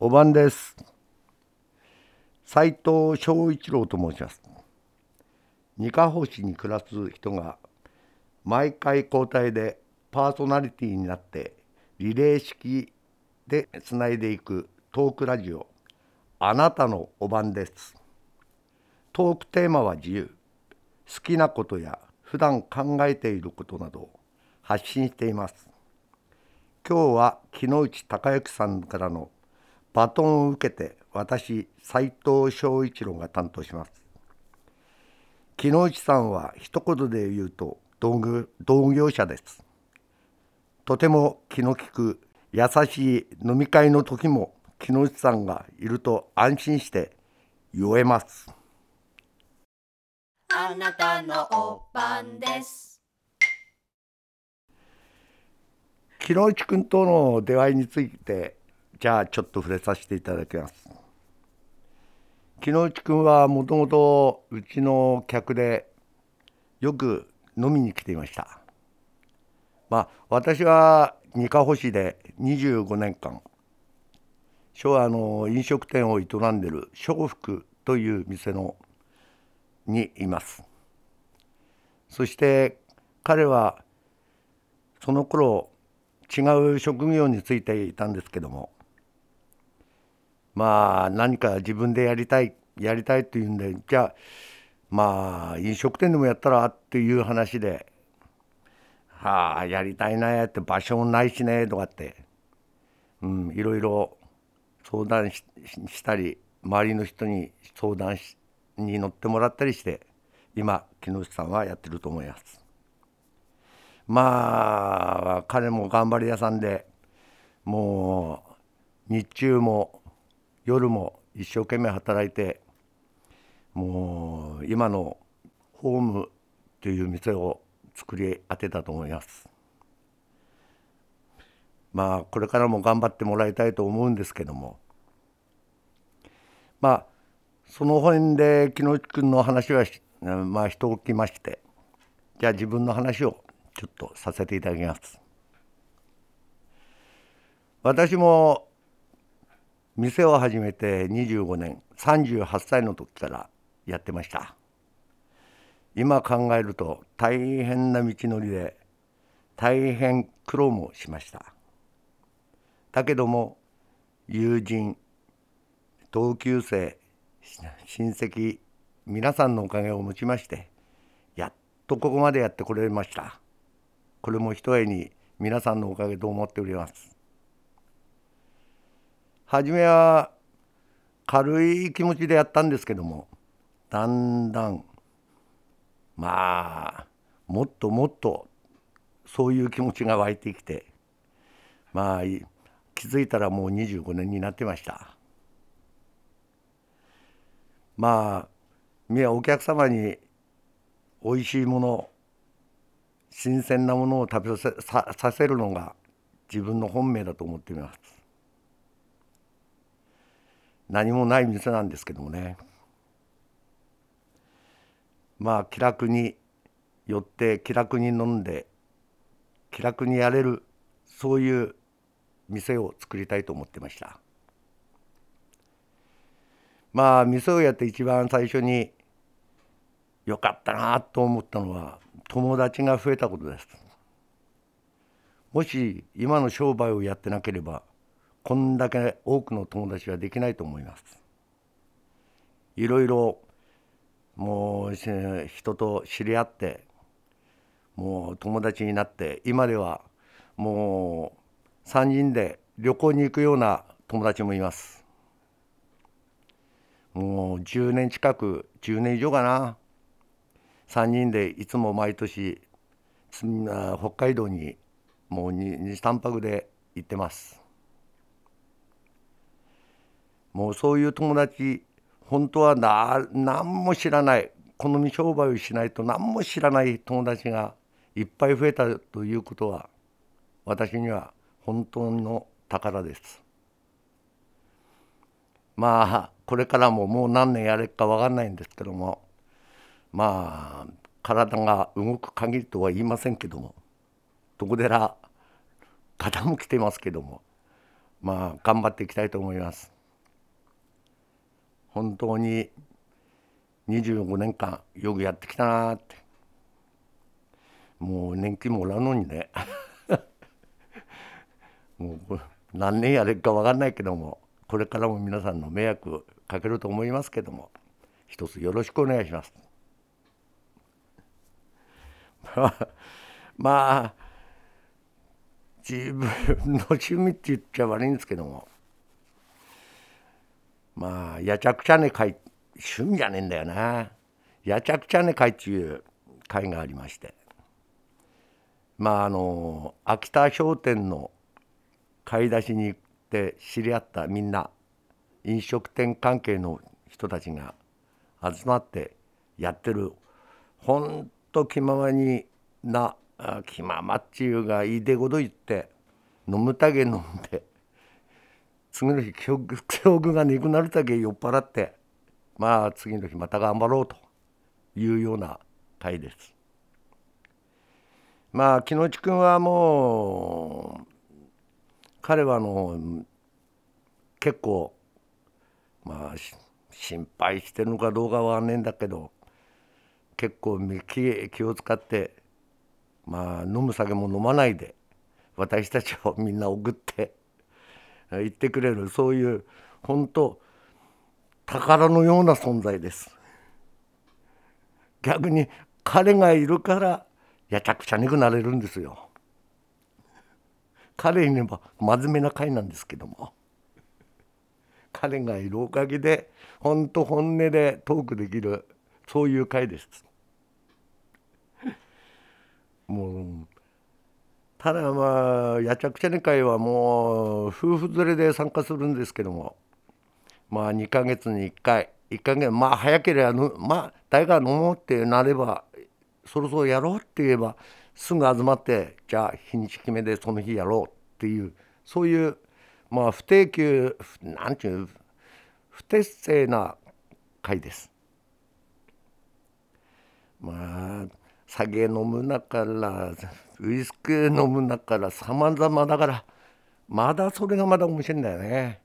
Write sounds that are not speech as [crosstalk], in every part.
おばんです。斉藤翔一郎と申します。二カ星に暮らす人が毎回交代でパーソナリティになってリレー式でつないでいくトークラジオあなたのおばんです。トークテーマは自由。好きなことや普段考えていることなどを発信しています。今日は木内孝之さんからのバトンを受けて私斉藤翔一郎が担当します。木内さんは一言で言うと同業者です。とても気の利く優しい飲み会の時も木内さんがいると安心して酔えます。あなたのおばんです。木内君との出会いについてじゃあちょっと触れさせていただきます。木之内君はもともとうちの客でよく飲みに来ていました。まあ私は二カ星で25年間昭和の飲食店を営んでる笑福という店のにいます。そして彼はその頃違う職業に就いていたんですけどもまあ何か自分でやりたいやりたいっていうんでじゃあまあ飲食店でもやったらっていう話で「はあやりたいなって場所もないしね」とかって、うん、いろいろ相談したり周りの人に相談しに乗ってもらったりして今木下さんはやってると思います。まあ彼も頑張り屋さんでもう日中も夜も一生懸命働いてもう今のホームという店を作り当てたと思います。まあこれからも頑張ってもらいたいと思うんですけどもまあその辺で木之内君の話はまあ人置きましてじゃあ自分の話をちょっとさせていただきます。私も店を始めて25年38歳の時からやってました。今考えると大変な道のりで大変苦労もしました。だけども友人同級生親戚皆さんのおかげをもちましてやっとここまでやってこれました。これもひとえに皆さんのおかげと思っております。初めは軽い気持ちでやったんですけどもだんだんまあもっともっとそういう気持ちが湧いてきてまあ気づいたらもう25年になってました。まあお客様においしいもの新鮮なものを食べさせるのが自分の本命だと思っています。何もない店なんですけどもね。まあ気楽に寄って気楽に飲んで気楽にやれるそういう店を作りたいと思ってました。まあ店をやって一番最初によかったなと思ったのは友達が増えたことです。もし今の商売をやってなければこんだけ多くの友達はできないと思います。いろいろもう人と知り合ってもう友達になって今ではもう3人で旅行に行くような友達もいます。もう10年近く10年以上かな3人でいつも毎年北海道にもう23泊で行ってます。もうそういう友達本当は何も知らない好み商売をしないと何も知らない友達がいっぱい増えたということは私には本当の宝です。まあこれからももう何年やれるか分かんないんですけどもまあ体が動く限りとは言いませんけどもどこでら傾きてますけどもまあ頑張っていきたいと思います本当に25年間よくやってきたなってもう年金もらうのにね [laughs] もう何年やれるか分かんないけどもこれからも皆さんの迷惑かけると思いますけども一つよろしくお願いします。[laughs] まあ自分の趣味って言っちゃ悪いんですけどもまあやちゃくちゃね会趣味じゃねえんだよな。やちゃくちゃね会っていう会がありまして。まああの秋田商店の買い出しに行って知り合ったみんな飲食店関係の人たちが集まってやってるほんと気ままにな気ままっちゅうがいいでごと言って飲むたげ飲んで次の日記憶 [laughs] 記憶がなくなるたけ酔っ払ってまあ次の日また頑張ろうというような回です。まあ木之内君はもう彼はあの結構まあ心配してるのかどうかはねえんだけど結構気気を使ってまあ飲む酒も飲まないで私たちをみんな送って言ってくれるそういう本当宝のような存在です。逆に彼がいるからやちゃくちゃにくなれるんですよ。彼いれば真面目な会なんですけども。彼がいるおかげで本当本音でトークできるそういう会です。もうただまあやちゃくちゃに会はもう夫婦連れで参加するんですけどもまあ2ヶ月に1回1ヶ月まあ早ければまあ誰か飲もうってなればそろそろやろうって言えばすぐ集まってじゃあ日にち決めでその日やろうっていうそういうまあ不定休なんていう不適正な会です。まあ酒飲むなからウイスキー飲むなからさまざまだからまだそれがまだ面白いんだよね。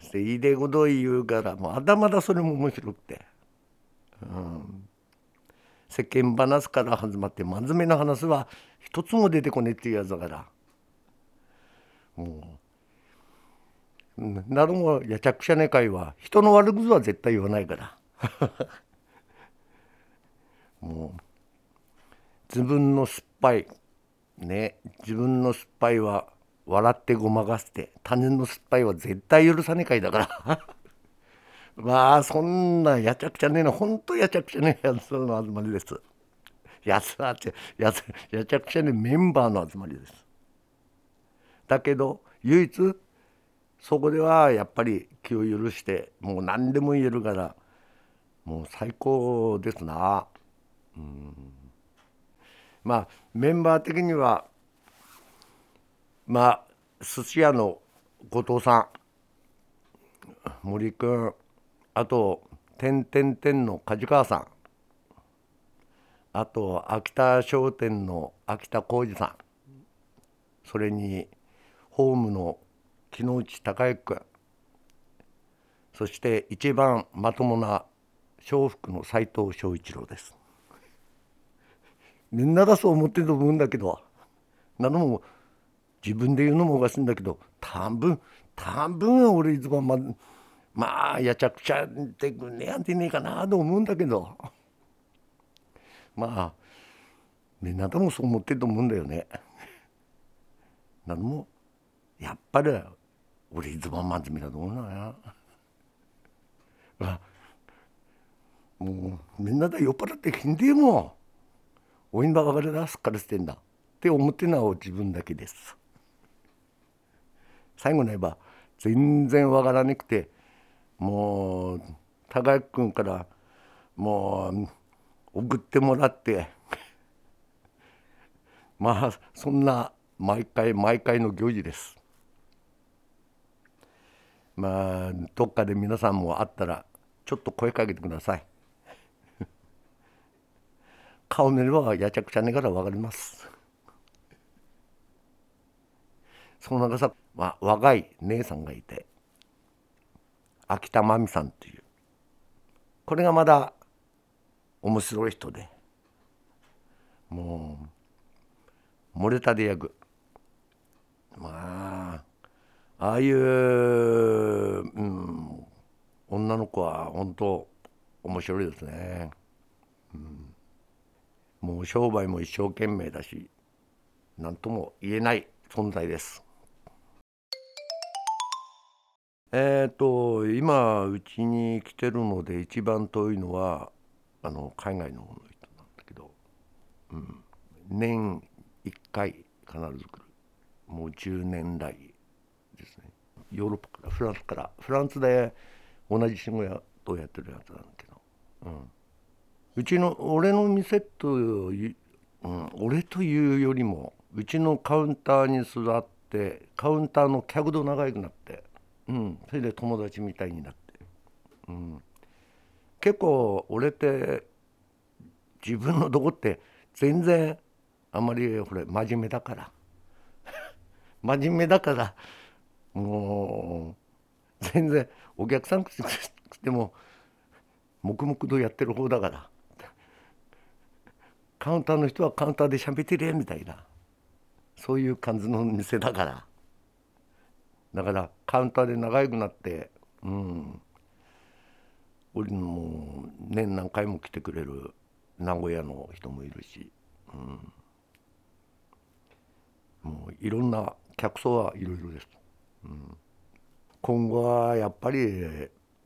していいでこと言うからまだまだそれも面白くて、うん、世間話から始まって真面目な話は一つも出てこねえっていうやつだから。もう、なるもやちゃくしゃね会は人の悪口は絶対言わないから。も [laughs] う自分の失敗。ね。自分の失敗は笑ってごまかして他人の失敗は絶対許さねえかいだから。[laughs] まあそんなやちゃくちゃねえの。ほんとやちゃくちゃねえやつの集まりです。やつはってやつやちゃくちゃねえメンバーの集まりです。だけど唯一そこではやっぱり気を許してもう何でも言えるからもう最高ですな。うん。まあメンバー的にはまあ寿司屋の後藤さん森君あと「てんてんてん」の梶川さんあと秋田商店の秋田浩二さんそれにホームの木之内孝之君そして一番まともな笑福の斎藤翔一郎です。みんなだそう思ってると思うんだけどなのも自分で言うのもおかしいんだけど多分多分俺いつもままあやちゃくちゃってくんねやんてねえかなと思うんだけどまあみんなでもそう思ってると思うんだよね。なのもやっぱり俺いつも真面目だと思うなや。もうみんなで酔っ払ってひんでもおいんばばかれだすっからしてんだ。って思ってるのは自分だけです。最後の言えば全然わからなくてもう高木君からもう送ってもらって [laughs] まあそんな毎回毎回の行事です。まあどっかで皆さんもあったらちょっと声かけてください。顔見ればやちゃくちゃねから分かります。その中さ、まあ、若い姉さんがいて秋田真美さんっていう。これがまだ面白い人でもう漏れたで役まあああいう、うん、女の子は本当面白いですね、うん、もう商売も一生懸命だし何とも言えない存在です。えっ、ー、と今うちに来てるので一番遠いのはあの海外の人なんだけど、うん、年1回必ず来る。もう10年来ですね。ヨーロッパからフランスからフランスで同じ仕事をやってるやつなんだけど、うん、うちの俺の店という、ん、俺というよりもうちのカウンターに座ってカウンターの客度長くなって、うん、それで友達みたいになって、うん、結構俺って自分のとこって全然あまりこれ真面目だから。[laughs] 真面目だからもう全然お客さん来ても黙々とやってる方だから。カウンターの人はカウンターで喋ってるみたいな。そういう感じの店だから。だからカウンターで長くなってうん。俺も年何回も来てくれる名古屋の人もいるし、うん、もういろんな客層はいろいろです、うん、今後はやっぱり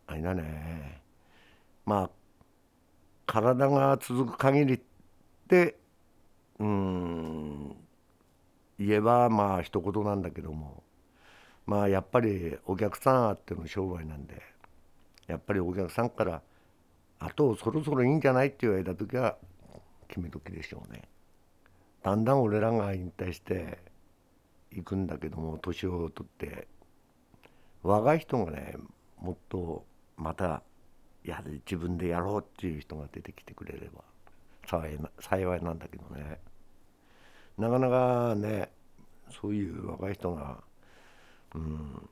あれだね。まあ体が続く限りってうん言えばまあ一言なんだけどもまあやっぱりお客さんあっての商売なんでやっぱりお客さんからあとそろそろいいんじゃないって言われた時は決め時でしょうね。だんだん俺らが引退していくんだけども年を取って若い人がねもっとまたやる自分でやろうっていう人が出てきてくれれば幸いなんだけどね。なかなかねそういう若い人が、うん、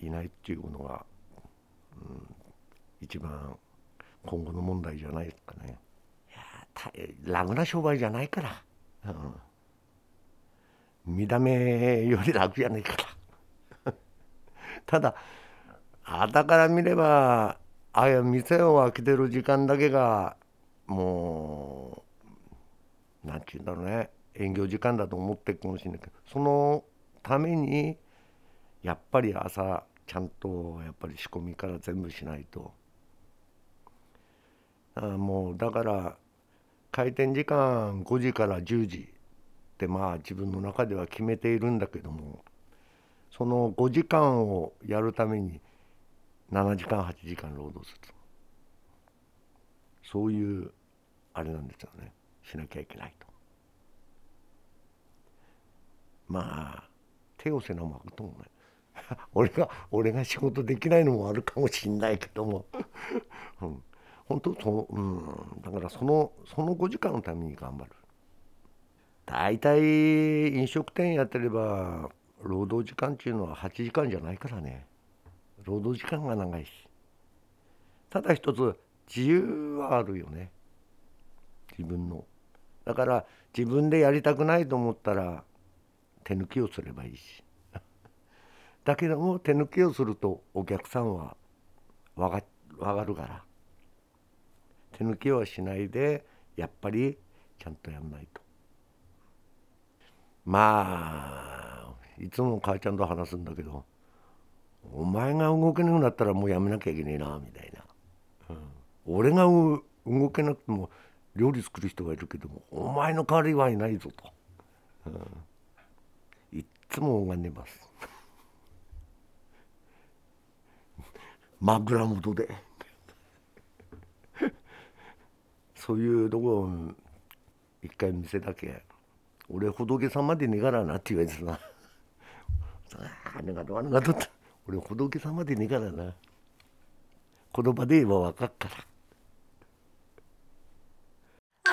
いないっていうのが、うん、一番今後の問題じゃないですかね。いや楽な商売じゃないから、うん、見た目より楽じゃないから。[laughs] ただあだから見ればああいう店を開けてる時間だけがもう何て言うんだろうね営業時間だと思ってるかもしれないけどそのためにやっぱり朝ちゃんとやっぱり仕込みから全部しないと。あもうだから開店時間5時から10時ってまあ自分の中では決めているんだけどもその5時間をやるために7時間8時間労働するそういうあれなんですよね。しなきゃいけないと。まあ手をせなもあると思うね。[laughs] 俺が俺が仕事できないのもあるかもしんないけども、[laughs] うん、本当そうん。だからそのその5時間のために頑張る。大体飲食店やってれば労働時間っていうのは8時間じゃないからね。労働時間が長いし。ただ一つ自由はあるよね。自分の。だから自分でやりたくないと思ったら手抜きをすればいいし。[laughs] だけども手抜きをするとお客さんは分か分かるから。手抜きはしないでやっぱりちゃんとやんないと。まあいつも母ちゃんと話すんだけどお前が動けなくなったらもうやめなきゃいけねえなみたいな、うん、俺が動けなくても料理作る人がいるけどもお前の代わりはいないぞと、うん、いっつも拝んでます。[laughs] 枕元で。[laughs] そういうとこを一回見せたけ俺仏様でねがらなって言われてな。[laughs] ああねがとあねがとって。俺仏様でねがらな。言葉で言えば分かっから。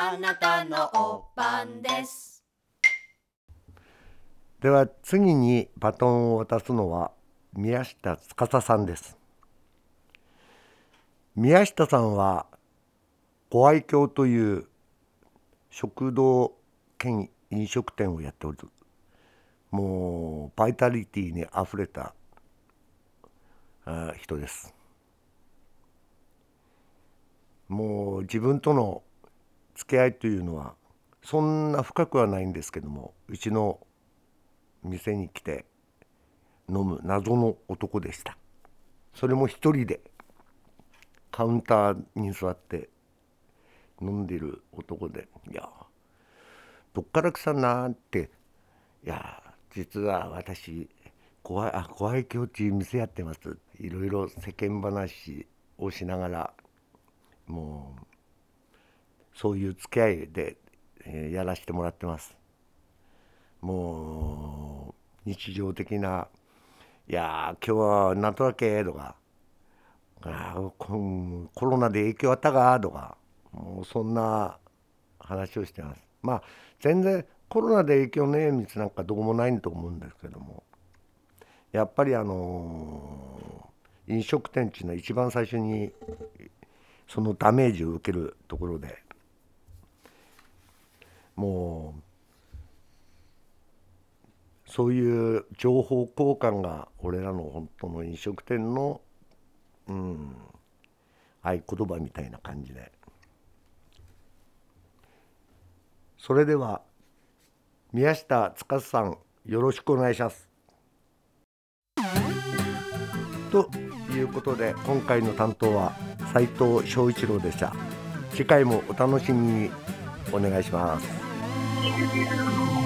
あなたのおばんです。では次にバトンを渡すのは宮下司さんです。宮下さんはご愛嬌という食堂兼飲食店をやっておるもうバイタリティにあふれた人です。もう自分との付き合いというのはそんな深くはないんですけどもうちの店に来て飲む謎の男でした。それも一人でカウンターに座って飲んでる男で「いやどっから来たな」って「いや実は私怖いあ怖い境地店やってます」いろいろ世間話をしながらもうそういう付き合いで、えー、やらせてもらってます。もう日常的な「いや今日はなんとだけ」とかあコロナで影響あったかとかもうそんな話をしてますまあ全然コロナで影響ねえ道なんかどこもないと思うんですけどもやっぱりあのー、飲食店っていうのは一番最初にそのダメージを受けるところでもうそういう情報交換が俺らの本当の飲食店のうん合言葉みたいな感じでそれでは宮下司さんよろしくお願いします。ということで今回の担当は斉藤翔一郎でした。次回もお楽しみにお願いします。you.